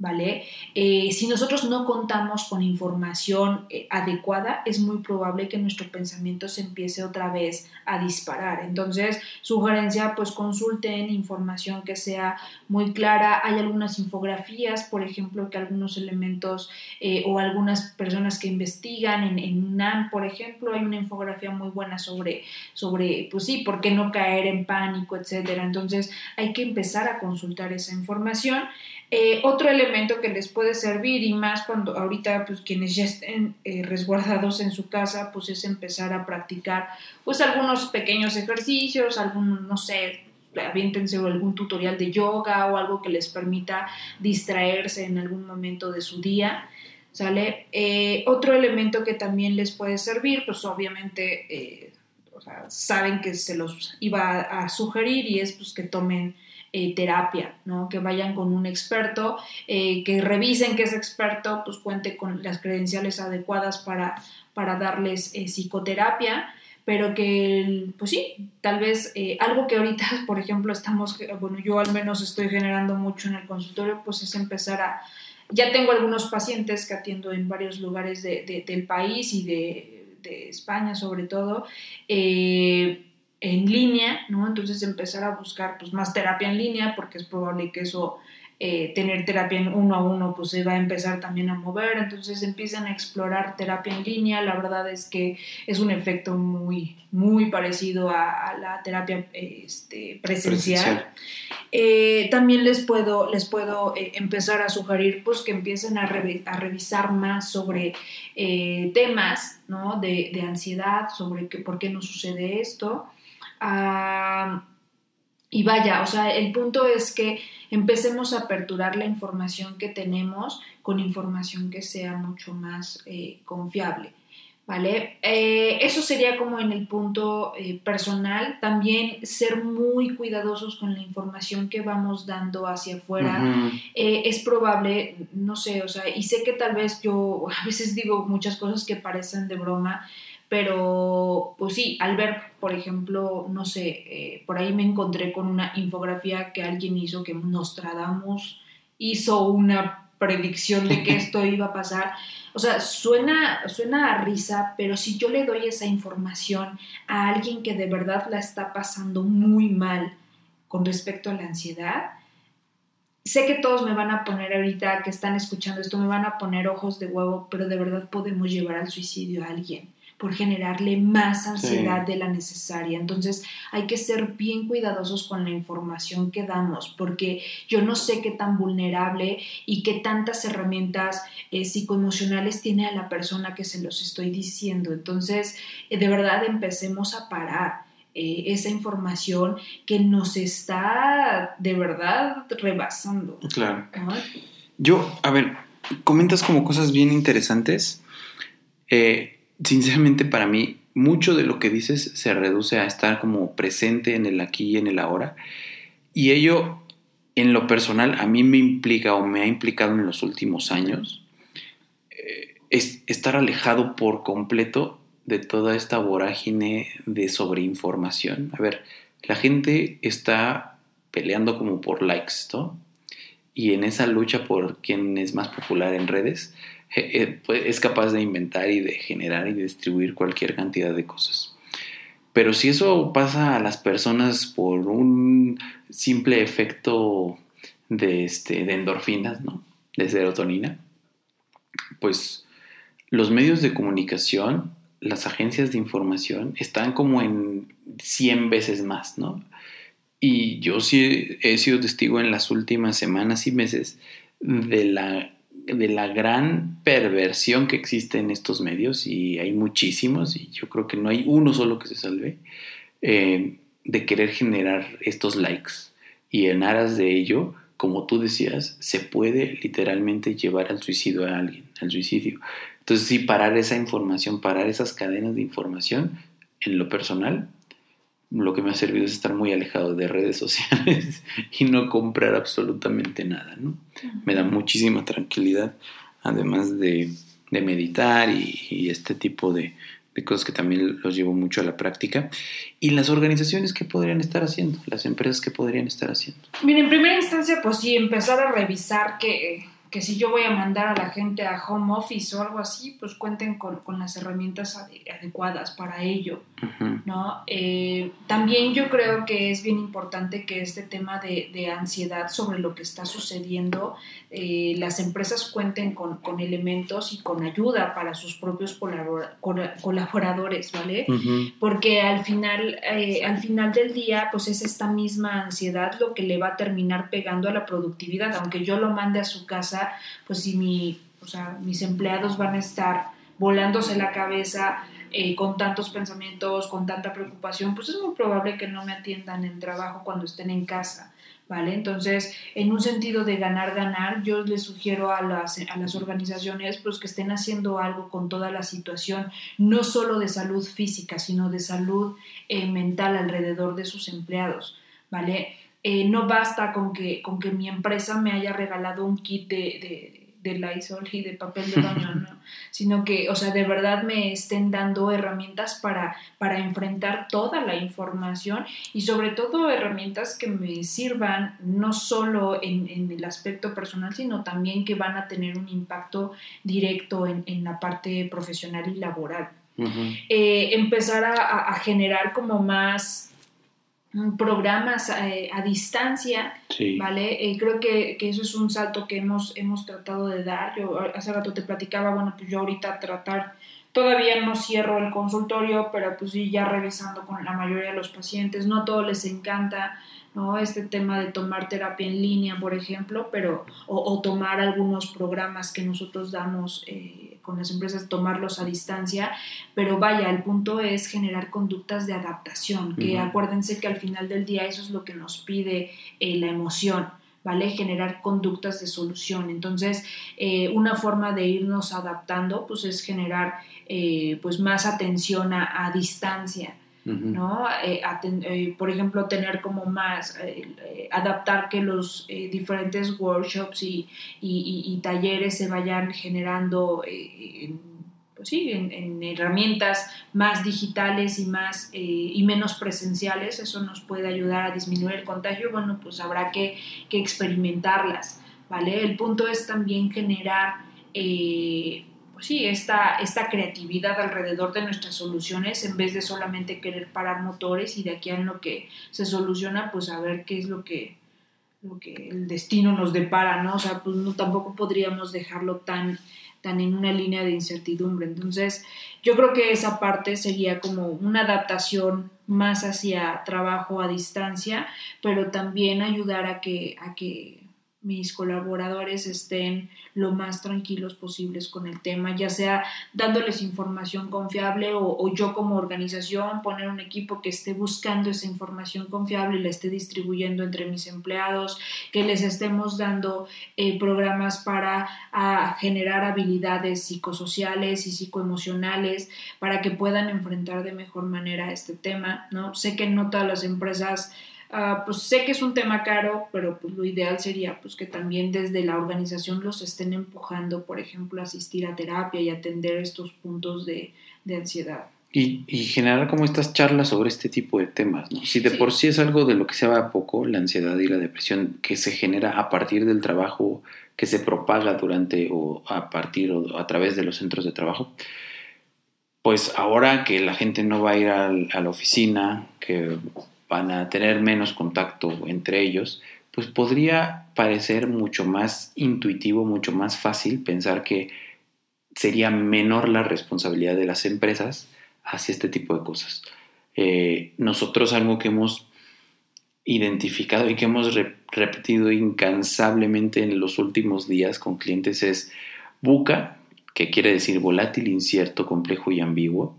¿Vale? Eh, si nosotros no contamos con información eh, adecuada, es muy probable que nuestro pensamiento se empiece otra vez a disparar. Entonces, sugerencia, pues consulten información que sea muy clara. Hay algunas infografías, por ejemplo, que algunos elementos eh, o algunas personas que investigan en, en UNAM, por ejemplo, hay una infografía muy buena sobre, sobre, pues sí, por qué no caer en pánico, etcétera. Entonces, hay que empezar a consultar esa información. Otro elemento que les puede servir y más cuando ahorita pues quienes ya estén eh, resguardados en su casa pues es empezar a practicar pues algunos pequeños ejercicios, algún no sé, aviéntense algún tutorial de yoga o algo que les permita distraerse en algún momento de su día. ¿Sale? Eh, otro elemento que también les puede servir, pues obviamente saben que se los iba a, sugerir y es pues que tomen eh, terapia, ¿no? Que vayan con un experto, eh, que revisen que ese experto pues cuente con las credenciales adecuadas para, para darles eh, psicoterapia, pero que, pues sí, tal vez algo que ahorita, (laughs) por ejemplo, estamos, bueno, yo al menos estoy generando mucho en el consultorio, pues es empezar a, ya tengo algunos pacientes que atiendo en varios lugares del país y de, de, España sobre todo, eh, en línea, ¿no? Entonces empezar a buscar pues más terapia en línea porque es probable que eso, eh, tener terapia en uno a uno pues se va a empezar también a mover, entonces empiezan a explorar terapia en línea, la verdad es que es un efecto muy, muy parecido a, la terapia este, presencial. Eh, también les puedo, les puedo eh, empezar a sugerir pues que empiecen a, a revisar más sobre temas, ¿no? De, de ansiedad, sobre que, por qué nos sucede esto, y vaya, o sea, el punto es que empecemos a aperturar la información que tenemos con información que sea mucho más eh, confiable. ¿Vale? Eh, eso sería como en el punto eh, personal. También ser muy cuidadosos con la información que vamos dando hacia afuera. es probable, no sé, o sea, y sé que tal vez yo (laughs) a veces digo muchas cosas que parecen de broma, pero, pues sí, al ver, por ejemplo, no sé, eh, por ahí me encontré con una infografía que alguien hizo que Nostradamus hizo una predicción de que (laughs) esto iba a pasar. O sea, suena, suena a risa, pero si yo le doy esa información a alguien que de verdad la está pasando muy mal con respecto a la ansiedad, sé que todos me van a poner ahorita que están escuchando esto, me van a poner ojos de huevo, pero de verdad podemos llevar al suicidio a alguien por generarle más ansiedad de la necesaria. Entonces hay que ser bien cuidadosos con la información que damos, porque yo no sé qué tan vulnerable y qué tantas herramientas eh, psicoemocionales tiene a la persona que se los estoy diciendo. Entonces, eh, de verdad empecemos a parar. Eh, esa información que nos está de verdad rebasando. Claro. Yo, a ver, comentas como cosas bien interesantes. Eh, sinceramente para mí, mucho de lo que dices se reduce a estar como presente en el aquí y en el ahora. Y ello, en lo personal, a mí me implica o me ha implicado en los últimos años eh, es estar alejado por completo de toda esta vorágine de sobreinformación. A ver, la gente está peleando como por likes, ¿no? Y en esa lucha por quién es más popular en redes, es capaz de inventar y de generar y distribuir cualquier cantidad de cosas. Pero si eso pasa a las personas por un simple efecto de, este, de endorfinas, ¿no? De serotonina, pues los medios de comunicación, las agencias de información están como en 100 veces más, ¿no? Y yo sí he sido testigo en las últimas semanas y meses de la de la gran perversión que existe en estos medios, y hay muchísimos, y yo creo que no hay uno solo que se salve, eh, de querer generar estos likes. Y en aras de ello, como tú decías, se puede literalmente llevar al suicidio a alguien, al suicidio. Entonces, sí, parar esa información, parar esas cadenas de información, en lo personal, lo que me ha servido es estar muy alejado de redes sociales (laughs) y no comprar absolutamente nada, ¿no? Me da muchísima tranquilidad, además de, meditar y, este tipo de, de, cosas que también los llevo mucho a la práctica. Y las organizaciones que podrían estar haciendo, las empresas que podrían estar haciendo. Mira, en primera instancia, pues sí, empezar a revisar que que si yo voy a mandar a la gente a home office o algo así, pues cuenten con, las herramientas adecuadas para ello, ¿no? Eh, también yo creo que es bien importante que este tema de, ansiedad sobre lo que está sucediendo, eh, las empresas cuenten con, elementos y con ayuda para sus propios colaboradores, ¿vale? Porque al final, eh, al final del día, pues es esta misma ansiedad lo que le va a terminar pegando a la productividad, aunque yo lo mande a su casa pues si mi, o sea, mis empleados van a estar volándose la cabeza eh, con tantos pensamientos, con tanta preocupación, pues es muy probable que no me atiendan en trabajo cuando estén en casa. ¿Vale? Entonces, en un sentido de ganar, ganar, yo les sugiero a las, a las organizaciones pues, que estén haciendo algo con toda la situación, no solo de salud física, sino de salud eh, mental alrededor de sus empleados, ¿vale? Eh, no basta con que, con que mi empresa me haya regalado un kit de, de, Lysol y de papel de baño, (laughs) ¿no? sino que, o sea, de verdad me estén dando herramientas para, para enfrentar toda la información y sobre todo herramientas que me sirvan no solo en, en el aspecto personal, sino también que van a tener un impacto directo en, en la parte profesional y laboral. Eh, empezar a, a generar como más programas eh, a distancia, ¿vale? Eh, creo que, eso es un salto que hemos, hemos tratado de dar. Yo hace rato te platicaba, bueno, pues yo ahorita tratar, todavía no cierro el consultorio, pero pues sí, ya revisando con la mayoría de los pacientes, no a todos les encanta, ¿no? Este tema de tomar terapia en línea, por ejemplo, pero, o, tomar algunos programas que nosotros damos. Eh, con las empresas tomarlos a distancia, pero vaya, el punto es generar conductas de adaptación, que acuérdense que al final del día eso es lo que nos pide eh, la emoción. ¿Vale? Generar conductas de solución. Entonces, eh, una forma de irnos adaptando, pues es generar, eh, pues más atención a distancia, ¿no? Eh, eh, por ejemplo, tener como más, eh, adaptar que los diferentes workshops y, y, talleres se vayan generando en, pues sí, en, herramientas más digitales y, más, y menos presenciales, eso nos puede ayudar a disminuir el contagio, bueno, pues habrá que, que experimentarlas, ¿vale? El punto es también generar sí, esta, esta creatividad alrededor de nuestras soluciones en vez de solamente querer parar motores y de aquí a en lo que se soluciona, pues a ver qué es lo que, lo que el destino nos depara, ¿no? O sea, pues no, tampoco podríamos dejarlo tan, tan en una línea de incertidumbre. Entonces, yo creo que esa parte sería como una adaptación más hacia trabajo a distancia, pero también ayudar a que, a que mis colaboradores estén lo más tranquilos posibles con el tema, ya sea dándoles información confiable o, yo como organización poner un equipo que esté buscando esa información confiable y la esté distribuyendo entre mis empleados, que les estemos dando eh, programas para generar habilidades psicosociales y psicoemocionales para que puedan enfrentar de mejor manera este tema, ¿no? Sé que no todas las empresas Ah, pues sé que es un tema caro, pero pues lo ideal sería pues que también desde la organización los estén empujando, por ejemplo, a asistir a terapia y atender estos puntos de, ansiedad. Y, generar como estas charlas sobre este tipo de temas, ¿no? Si de por sí es algo de lo que se habla poco, la ansiedad y la depresión que se genera a partir del trabajo, que se propaga durante o a partir o a través de los centros de trabajo, pues ahora que la gente no va a ir a la oficina, que van a tener menos contacto entre ellos, pues podría parecer mucho más intuitivo, mucho más fácil pensar que sería menor la responsabilidad de las empresas hacia este tipo de cosas. Eh, nosotros algo que hemos identificado y que hemos repetido incansablemente en los últimos días con clientes es buca, que quiere decir volátil, incierto, complejo y ambiguo,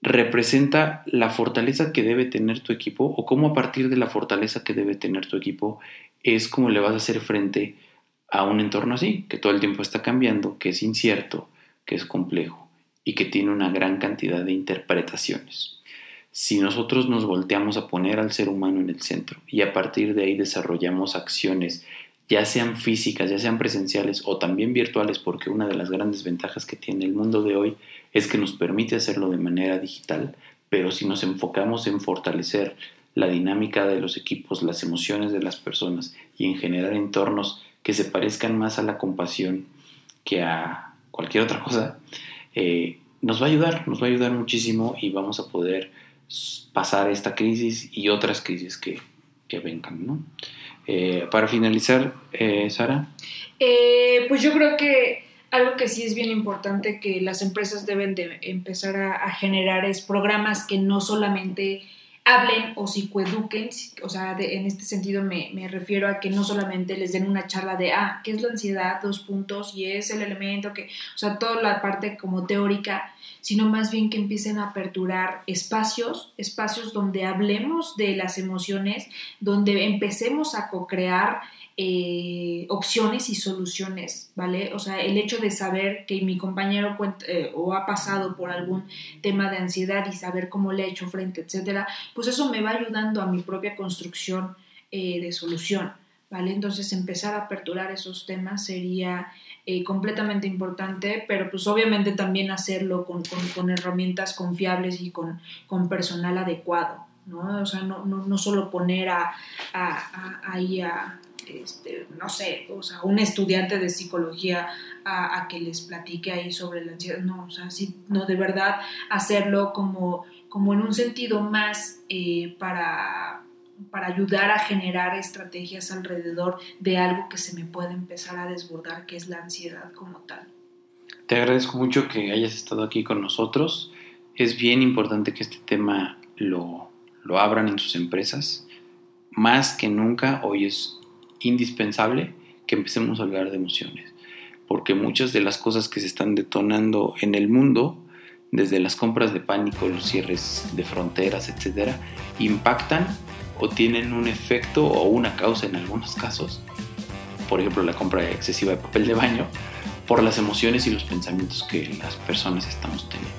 representa la fortaleza que debe tener tu equipo o cómo a partir de la fortaleza que debe tener tu equipo es como le vas a hacer frente a un entorno así, que todo el tiempo está cambiando, que es incierto, que es complejo y que tiene una gran cantidad de interpretaciones. Si nosotros nos volteamos a poner al ser humano en el centro y a partir de ahí desarrollamos acciones, ya sean físicas, ya sean presenciales o también virtuales, porque una de las grandes ventajas que tiene el mundo de hoy es que nos permite hacerlo de manera digital, pero si nos enfocamos en fortalecer la dinámica de los equipos, las emociones de las personas y en generar entornos que se parezcan más a la compasión que a cualquier otra cosa, eh, nos va a ayudar, nos va a ayudar muchísimo y vamos a poder pasar esta crisis y otras crisis que, que vengan. ¿no? Eh, para finalizar, eh, Sara. pues yo creo que algo que sí es bien importante que las empresas deben de empezar a, generar es programas que no solamente hablen o psicoeduquen, o sea, en este sentido me, me, refiero a que no solamente les den una charla de, ah, ¿qué es la ansiedad? Dos puntos y es el elemento que, o sea, toda la parte como teórica, sino más bien que empiecen a aperturar espacios, espacios donde hablemos de las emociones, donde empecemos a co-crear eh, opciones y soluciones, ¿vale? O sea, el hecho de saber que mi compañero eh, o ha pasado por algún tema de ansiedad y saber cómo le ha hecho frente, etcétera, pues eso me va ayudando a mi propia construcción eh, de solución, ¿vale? Entonces empezar a aperturar esos temas sería completamente importante, pero pues obviamente también hacerlo con, herramientas confiables y con, con personal adecuado, ¿no? O sea, no, no, solo poner a, ahí a, este, no sé, o sea, un estudiante de psicología a, que les platique ahí sobre la ansiedad, no, o sea, sí, no, de verdad hacerlo como, como en un sentido más eh, para, para ayudar a generar estrategias alrededor de algo que se me puede empezar a desbordar, que es la ansiedad como tal. Te agradezco mucho que hayas estado aquí con nosotros. Es bien importante que este tema lo, lo abran en sus empresas. Más que nunca, hoy es indispensable que empecemos a hablar de emociones, porque muchas de las cosas que se están detonando en el mundo, desde las compras de pánico, los cierres de fronteras, etcétera, impactan o tienen un efecto o una causa en algunos casos, por ejemplo la compra excesiva de papel de baño, por las emociones y los pensamientos que las personas estamos teniendo.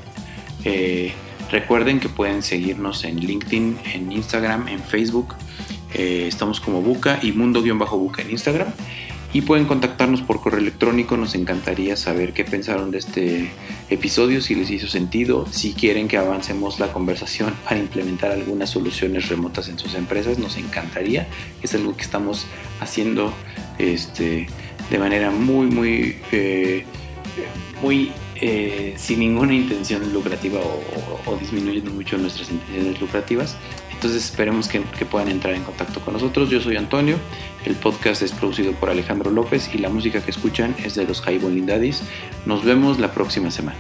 Eh, recuerden que pueden seguirnos en LinkedIn, en Instagram, en Facebook eh, estamos como Buca y Mundo-Buca en Instagram. Y pueden contactarnos por correo electrónico. Nos encantaría saber qué pensaron de este episodio, si les hizo sentido, si quieren que avancemos la conversación (laughs) para implementar algunas soluciones remotas en sus empresas. Nos encantaría. Es algo que estamos haciendo este, de manera muy, muy, eh, muy eh, sin ninguna intención lucrativa o, o disminuyendo mucho nuestras intenciones lucrativas. Entonces esperemos que, puedan entrar en contacto con nosotros. Yo soy Antonio, el podcast es producido por Alejandro López y la música que escuchan es de los High Daddies. Nos vemos la próxima semana.